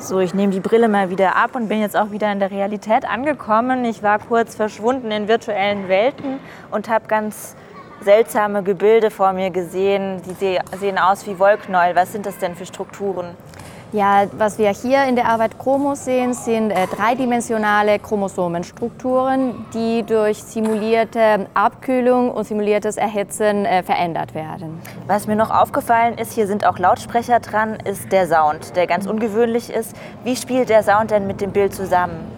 So, ich nehme die Brille mal wieder ab und bin jetzt auch wieder in der Realität angekommen. Ich war kurz verschwunden in virtuellen Welten und habe ganz seltsame Gebilde vor mir gesehen. Die sehen aus wie Wollknäuel. Was sind das denn für Strukturen? Ja, was wir hier in der Arbeit Chromos sehen, sind äh, dreidimensionale Chromosomenstrukturen, die durch simulierte Abkühlung und simuliertes Erhitzen äh, verändert werden. Was mir noch aufgefallen ist, hier sind auch Lautsprecher dran, ist der Sound, der ganz ungewöhnlich ist. Wie spielt der Sound denn mit dem Bild zusammen?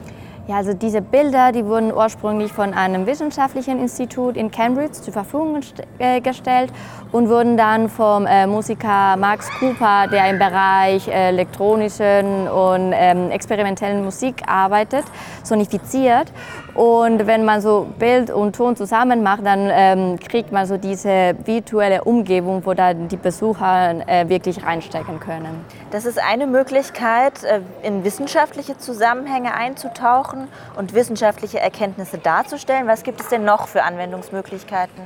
Ja, also diese Bilder, die wurden ursprünglich von einem wissenschaftlichen Institut in Cambridge zur Verfügung äh, gestellt und wurden dann vom äh, Musiker Max Cooper, der im Bereich äh, elektronischen und ähm, experimentellen Musik arbeitet, sonifiziert. Und wenn man so Bild und Ton zusammen macht, dann ähm, kriegt man so diese virtuelle Umgebung, wo dann die Besucher äh, wirklich reinstecken können. Das ist eine Möglichkeit, äh, in wissenschaftliche Zusammenhänge einzutauchen und wissenschaftliche Erkenntnisse darzustellen. Was gibt es denn noch für Anwendungsmöglichkeiten?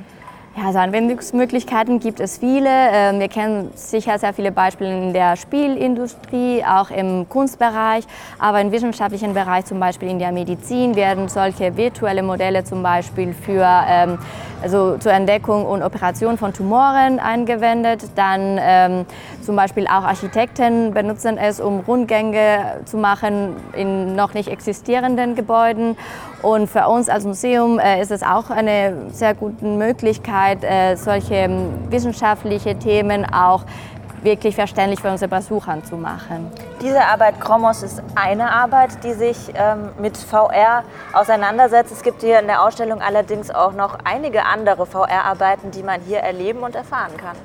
Ja, also Anwendungsmöglichkeiten gibt es viele. Ähm, wir kennen sicher sehr viele Beispiele in der Spielindustrie, auch im Kunstbereich, aber im wissenschaftlichen Bereich, zum Beispiel in der Medizin, werden solche virtuelle Modelle zum Beispiel für ähm, also zur Entdeckung und Operation von Tumoren angewendet. Dann ähm, zum Beispiel auch Architekten benutzen es, um Rundgänge zu machen in noch nicht existierenden Gebäuden. Und für uns als Museum äh, ist es auch eine sehr gute Möglichkeit, äh, solche ähm, wissenschaftliche Themen auch wirklich verständlich für unsere Besucher zu machen. Diese Arbeit Chromos ist eine Arbeit, die sich ähm, mit VR auseinandersetzt. Es gibt hier in der Ausstellung allerdings auch noch einige andere VR-Arbeiten, die man hier erleben und erfahren kann.